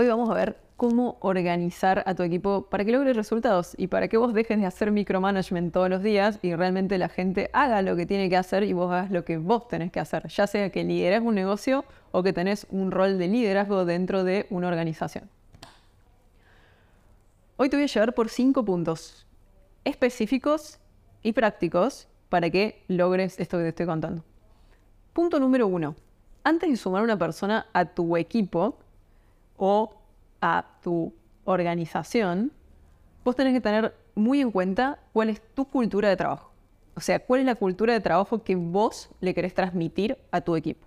Hoy vamos a ver cómo organizar a tu equipo para que logre resultados y para que vos dejes de hacer micromanagement todos los días y realmente la gente haga lo que tiene que hacer y vos hagas lo que vos tenés que hacer, ya sea que lideres un negocio o que tenés un rol de liderazgo dentro de una organización. Hoy te voy a llevar por cinco puntos específicos y prácticos para que logres esto que te estoy contando. Punto número uno. Antes de sumar una persona a tu equipo o a tu organización, vos tenés que tener muy en cuenta cuál es tu cultura de trabajo. O sea, cuál es la cultura de trabajo que vos le querés transmitir a tu equipo.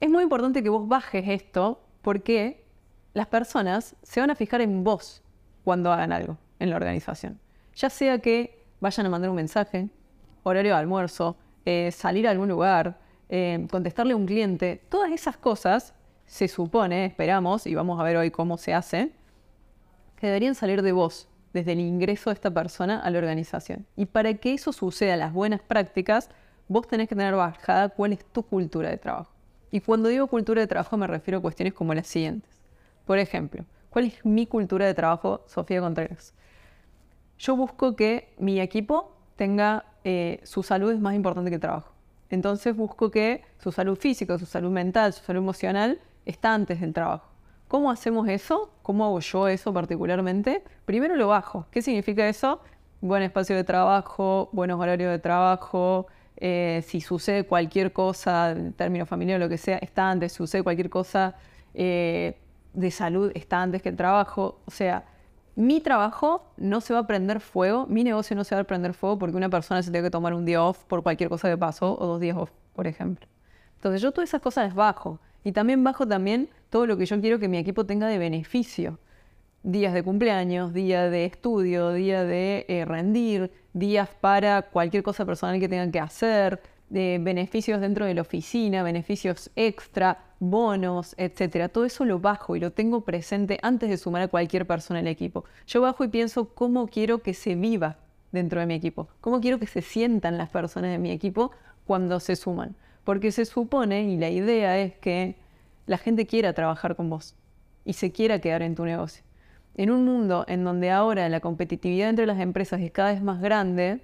Es muy importante que vos bajes esto porque las personas se van a fijar en vos cuando hagan algo en la organización. Ya sea que vayan a mandar un mensaje, horario de almuerzo, eh, salir a algún lugar, eh, contestarle a un cliente, todas esas cosas se supone, esperamos, y vamos a ver hoy cómo se hace, que deberían salir de vos desde el ingreso de esta persona a la organización. Y para que eso suceda, las buenas prácticas, vos tenés que tener bajada cuál es tu cultura de trabajo. Y cuando digo cultura de trabajo me refiero a cuestiones como las siguientes. Por ejemplo, ¿cuál es mi cultura de trabajo, Sofía Contreras? Yo busco que mi equipo tenga eh, su salud es más importante que el trabajo. Entonces busco que su salud física, su salud mental, su salud emocional está antes del trabajo. ¿Cómo hacemos eso? ¿Cómo hago yo eso particularmente? Primero lo bajo. ¿Qué significa eso? Buen espacio de trabajo, buenos horarios de trabajo. Eh, si sucede cualquier cosa, en términos familiares, lo que sea, está antes. Si sucede cualquier cosa eh, de salud, está antes que el trabajo. O sea, mi trabajo no se va a prender fuego, mi negocio no se va a prender fuego porque una persona se tiene que tomar un día off por cualquier cosa que pasó o dos días off, por ejemplo. Entonces yo todas esas cosas las bajo y también bajo también todo lo que yo quiero que mi equipo tenga de beneficio. Días de cumpleaños, días de estudio, días de eh, rendir, días para cualquier cosa personal que tengan que hacer, de beneficios dentro de la oficina, beneficios extra, bonos, etcétera. Todo eso lo bajo y lo tengo presente antes de sumar a cualquier persona el equipo. Yo bajo y pienso cómo quiero que se viva dentro de mi equipo, cómo quiero que se sientan las personas de mi equipo cuando se suman. Porque se supone, y la idea es que la gente quiera trabajar con vos y se quiera quedar en tu negocio. En un mundo en donde ahora la competitividad entre las empresas es cada vez más grande,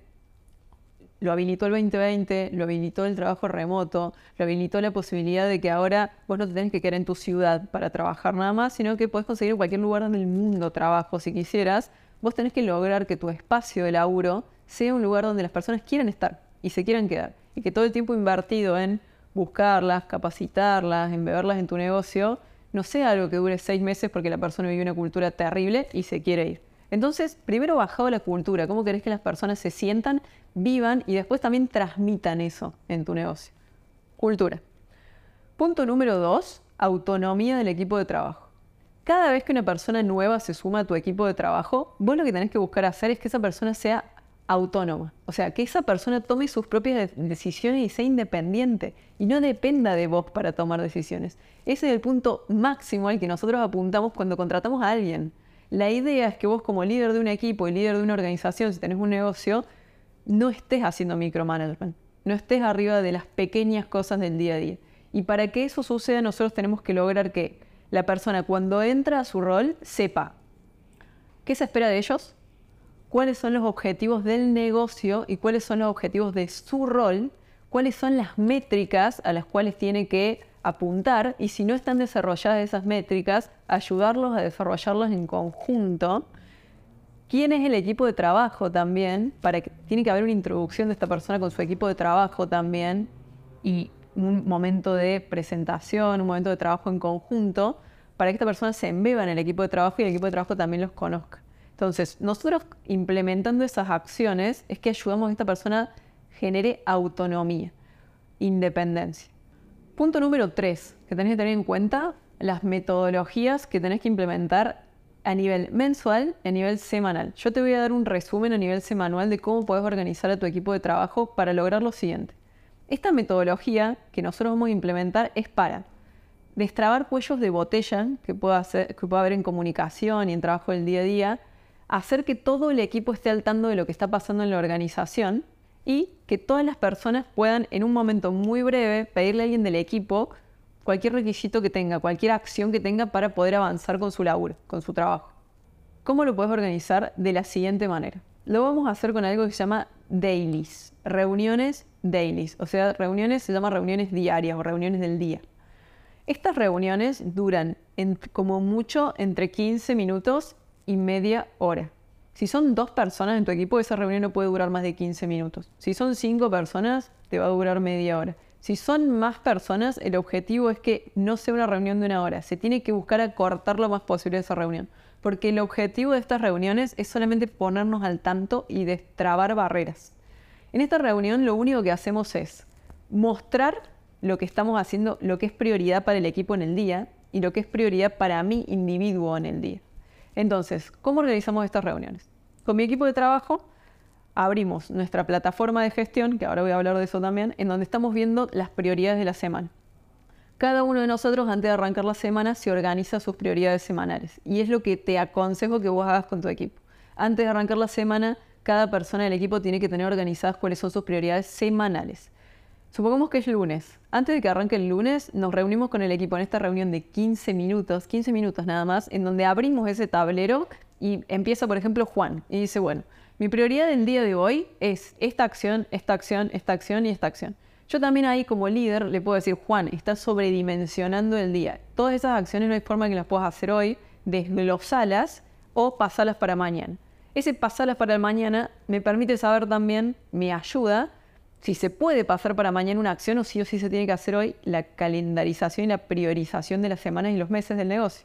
lo habilitó el 2020, lo habilitó el trabajo remoto, lo habilitó la posibilidad de que ahora vos no te tenés que quedar en tu ciudad para trabajar nada más, sino que podés conseguir cualquier lugar en el mundo trabajo si quisieras. Vos tenés que lograr que tu espacio de laburo sea un lugar donde las personas quieran estar y se quieran quedar. Y que todo el tiempo invertido en buscarlas, capacitarlas, en beberlas en tu negocio, no sea algo que dure seis meses porque la persona vive una cultura terrible y se quiere ir. Entonces, primero bajado la cultura, cómo querés que las personas se sientan, vivan y después también transmitan eso en tu negocio. Cultura. Punto número dos, autonomía del equipo de trabajo. Cada vez que una persona nueva se suma a tu equipo de trabajo, vos lo que tenés que buscar hacer es que esa persona sea autónoma. O sea, que esa persona tome sus propias decisiones y sea independiente y no dependa de vos para tomar decisiones. Ese es el punto máximo al que nosotros apuntamos cuando contratamos a alguien. La idea es que vos como líder de un equipo y líder de una organización, si tenés un negocio, no estés haciendo micromanagement, no estés arriba de las pequeñas cosas del día a día. Y para que eso suceda, nosotros tenemos que lograr que la persona cuando entra a su rol sepa qué se espera de ellos, cuáles son los objetivos del negocio y cuáles son los objetivos de su rol, cuáles son las métricas a las cuales tiene que apuntar y si no están desarrolladas esas métricas, ayudarlos a desarrollarlas en conjunto. ¿Quién es el equipo de trabajo también? Tiene que haber una introducción de esta persona con su equipo de trabajo también y un momento de presentación, un momento de trabajo en conjunto, para que esta persona se embeba en el equipo de trabajo y el equipo de trabajo también los conozca. Entonces, nosotros implementando esas acciones es que ayudamos a esta persona genere autonomía, independencia. Punto número tres, que tenés que tener en cuenta las metodologías que tenés que implementar a nivel mensual y a nivel semanal. Yo te voy a dar un resumen a nivel semanal de cómo puedes organizar a tu equipo de trabajo para lograr lo siguiente. Esta metodología que nosotros vamos a implementar es para destrabar cuellos de botella que pueda, que pueda haber en comunicación y en trabajo del día a día, hacer que todo el equipo esté al tanto de lo que está pasando en la organización y que todas las personas puedan en un momento muy breve pedirle a alguien del equipo cualquier requisito que tenga, cualquier acción que tenga para poder avanzar con su laburo, con su trabajo. ¿Cómo lo puedes organizar? De la siguiente manera. Lo vamos a hacer con algo que se llama dailies, reuniones dailies, o sea, reuniones se llama reuniones diarias o reuniones del día. Estas reuniones duran como mucho entre 15 minutos y media hora. Si son dos personas en tu equipo, esa reunión no puede durar más de 15 minutos. Si son cinco personas, te va a durar media hora. Si son más personas, el objetivo es que no sea una reunión de una hora. Se tiene que buscar acortar lo más posible esa reunión. Porque el objetivo de estas reuniones es solamente ponernos al tanto y destrabar barreras. En esta reunión lo único que hacemos es mostrar lo que estamos haciendo, lo que es prioridad para el equipo en el día y lo que es prioridad para mi individuo en el día. Entonces, ¿cómo organizamos estas reuniones? Con mi equipo de trabajo abrimos nuestra plataforma de gestión, que ahora voy a hablar de eso también, en donde estamos viendo las prioridades de la semana. Cada uno de nosotros antes de arrancar la semana se organiza sus prioridades semanales y es lo que te aconsejo que vos hagas con tu equipo. Antes de arrancar la semana, cada persona del equipo tiene que tener organizadas cuáles son sus prioridades semanales. Supongamos que es lunes. Antes de que arranque el lunes, nos reunimos con el equipo en esta reunión de 15 minutos, 15 minutos nada más, en donde abrimos ese tablero y empieza, por ejemplo, Juan y dice, bueno, mi prioridad del día de hoy es esta acción, esta acción, esta acción y esta acción. Yo también ahí como líder le puedo decir, Juan, estás sobredimensionando el día. Todas esas acciones no hay forma que las puedas hacer hoy, desglosalas o pasarlas para mañana. Ese pasarlas para el mañana me permite saber también, me ayuda si se puede pasar para mañana una acción o si o sí se tiene que hacer hoy la calendarización y la priorización de las semanas y los meses del negocio.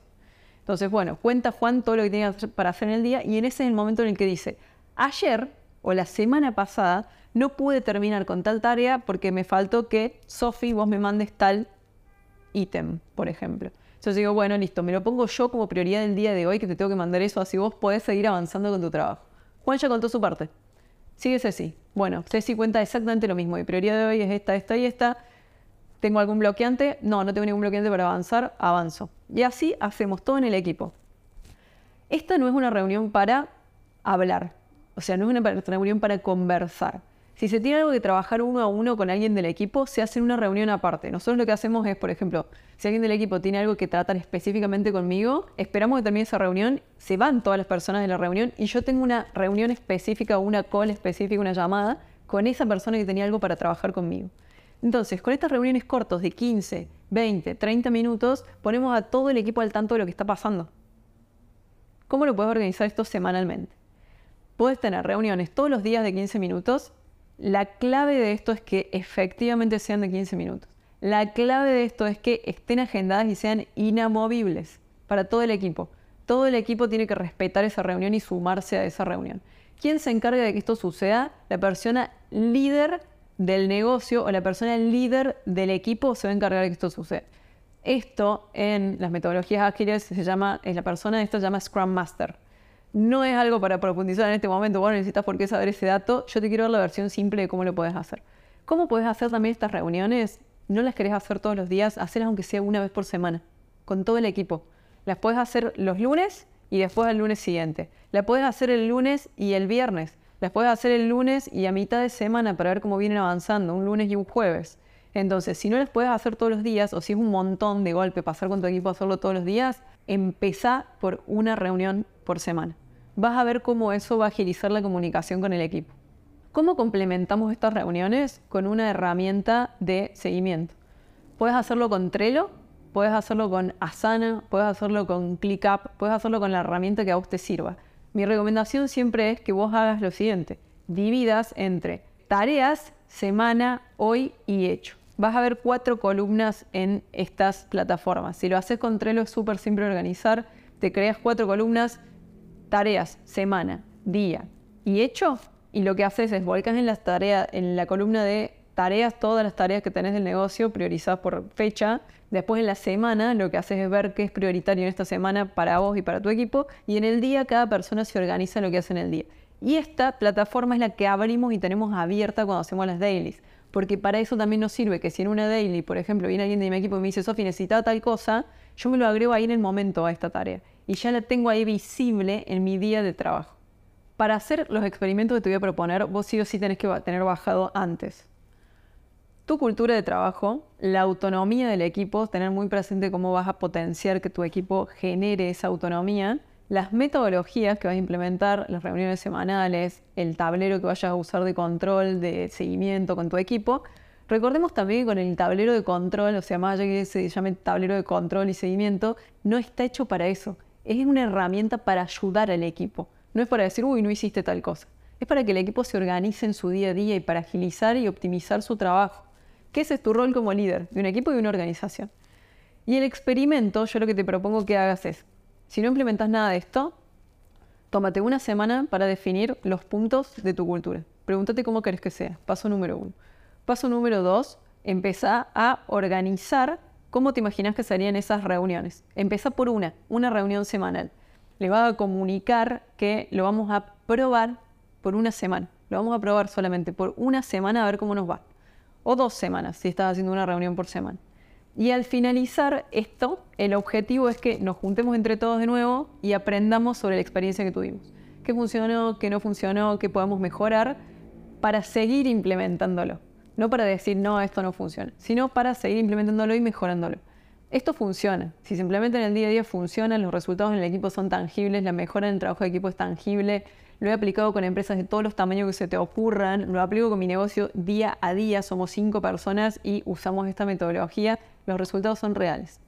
Entonces, bueno, cuenta Juan todo lo que tiene para hacer en el día y en ese es el momento en el que dice, ayer o la semana pasada no pude terminar con tal tarea porque me faltó que, Sofi, vos me mandes tal ítem, por ejemplo. Entonces digo, bueno, listo, me lo pongo yo como prioridad del día de hoy que te tengo que mandar eso, así vos podés seguir avanzando con tu trabajo. Juan ya contó su parte. Sigue Ceci. Bueno, Ceci cuenta exactamente lo mismo. Mi prioridad de hoy es esta, esta y esta. ¿Tengo algún bloqueante? No, no tengo ningún bloqueante para avanzar. Avanzo. Y así hacemos todo en el equipo. Esta no es una reunión para hablar. O sea, no es una reunión para conversar. Si se tiene algo que trabajar uno a uno con alguien del equipo, se hace una reunión aparte. Nosotros lo que hacemos es, por ejemplo, si alguien del equipo tiene algo que tratar específicamente conmigo, esperamos que termine esa reunión, se van todas las personas de la reunión y yo tengo una reunión específica, una call específica, una llamada con esa persona que tenía algo para trabajar conmigo. Entonces, con estas reuniones cortas de 15, 20, 30 minutos, ponemos a todo el equipo al tanto de lo que está pasando. ¿Cómo lo puedes organizar esto semanalmente? Puedes tener reuniones todos los días de 15 minutos la clave de esto es que efectivamente sean de 15 minutos. La clave de esto es que estén agendadas y sean inamovibles para todo el equipo. Todo el equipo tiene que respetar esa reunión y sumarse a esa reunión. ¿Quién se encarga de que esto suceda? La persona líder del negocio o la persona líder del equipo se va a encargar de que esto suceda. Esto en las metodologías ágiles se llama, es la persona de esto se llama Scrum Master. No es algo para profundizar en este momento, bueno, necesitas por qué saber ese dato. Yo te quiero dar la versión simple de cómo lo puedes hacer. ¿Cómo puedes hacer también estas reuniones? No las querés hacer todos los días, hacerlas aunque sea una vez por semana, con todo el equipo. Las puedes hacer los lunes y después el lunes siguiente. Las puedes hacer el lunes y el viernes. Las puedes hacer el lunes y a mitad de semana para ver cómo vienen avanzando, un lunes y un jueves. Entonces, si no las puedes hacer todos los días o si es un montón de golpe pasar con tu equipo a hacerlo todos los días, empezá por una reunión por semana vas a ver cómo eso va a agilizar la comunicación con el equipo. ¿Cómo complementamos estas reuniones? Con una herramienta de seguimiento. Puedes hacerlo con Trello, puedes hacerlo con Asana, puedes hacerlo con ClickUp, puedes hacerlo con la herramienta que a vos te sirva. Mi recomendación siempre es que vos hagas lo siguiente, dividas entre tareas, semana, hoy y hecho. Vas a ver cuatro columnas en estas plataformas. Si lo haces con Trello es súper simple organizar, te creas cuatro columnas, tareas, semana, día y hecho, y lo que haces es volcas en las tareas, en la columna de tareas, todas las tareas que tenés del negocio priorizadas por fecha. Después en la semana lo que haces es ver qué es prioritario en esta semana para vos y para tu equipo. Y en el día cada persona se organiza lo que hace en el día. Y esta plataforma es la que abrimos y tenemos abierta cuando hacemos las dailies. Porque para eso también nos sirve que si en una daily, por ejemplo, viene alguien de mi equipo y me dice, Sofi, necesita tal cosa, yo me lo agrego ahí en el momento a esta tarea y ya la tengo ahí visible en mi día de trabajo. Para hacer los experimentos que te voy a proponer, vos sí o sí tenés que tener bajado antes tu cultura de trabajo, la autonomía del equipo, tener muy presente cómo vas a potenciar que tu equipo genere esa autonomía, las metodologías que vas a implementar, las reuniones semanales, el tablero que vayas a usar de control, de seguimiento con tu equipo. Recordemos también que con el tablero de control, o sea, más allá que se llame tablero de control y seguimiento, no está hecho para eso. Es una herramienta para ayudar al equipo. No es para decir, uy, no hiciste tal cosa. Es para que el equipo se organice en su día a día y para agilizar y optimizar su trabajo que ese es tu rol como líder de un equipo y de una organización. Y el experimento, yo lo que te propongo que hagas es, si no implementas nada de esto, tómate una semana para definir los puntos de tu cultura. Pregúntate cómo querés que sea. Paso número uno. Paso número dos, empieza a organizar cómo te imaginas que serían esas reuniones. Empieza por una, una reunión semanal. Le vas a comunicar que lo vamos a probar por una semana. Lo vamos a probar solamente por una semana a ver cómo nos va o dos semanas, si estás haciendo una reunión por semana. Y al finalizar esto, el objetivo es que nos juntemos entre todos de nuevo y aprendamos sobre la experiencia que tuvimos. ¿Qué funcionó, qué no funcionó, qué podemos mejorar para seguir implementándolo? No para decir, no, esto no funciona, sino para seguir implementándolo y mejorándolo. Esto funciona. Si se implementa en el día a día, funciona, los resultados en el equipo son tangibles, la mejora en el trabajo de equipo es tangible, lo he aplicado con empresas de todos los tamaños que se te ocurran, lo aplico con mi negocio día a día, somos cinco personas y usamos esta metodología, los resultados son reales.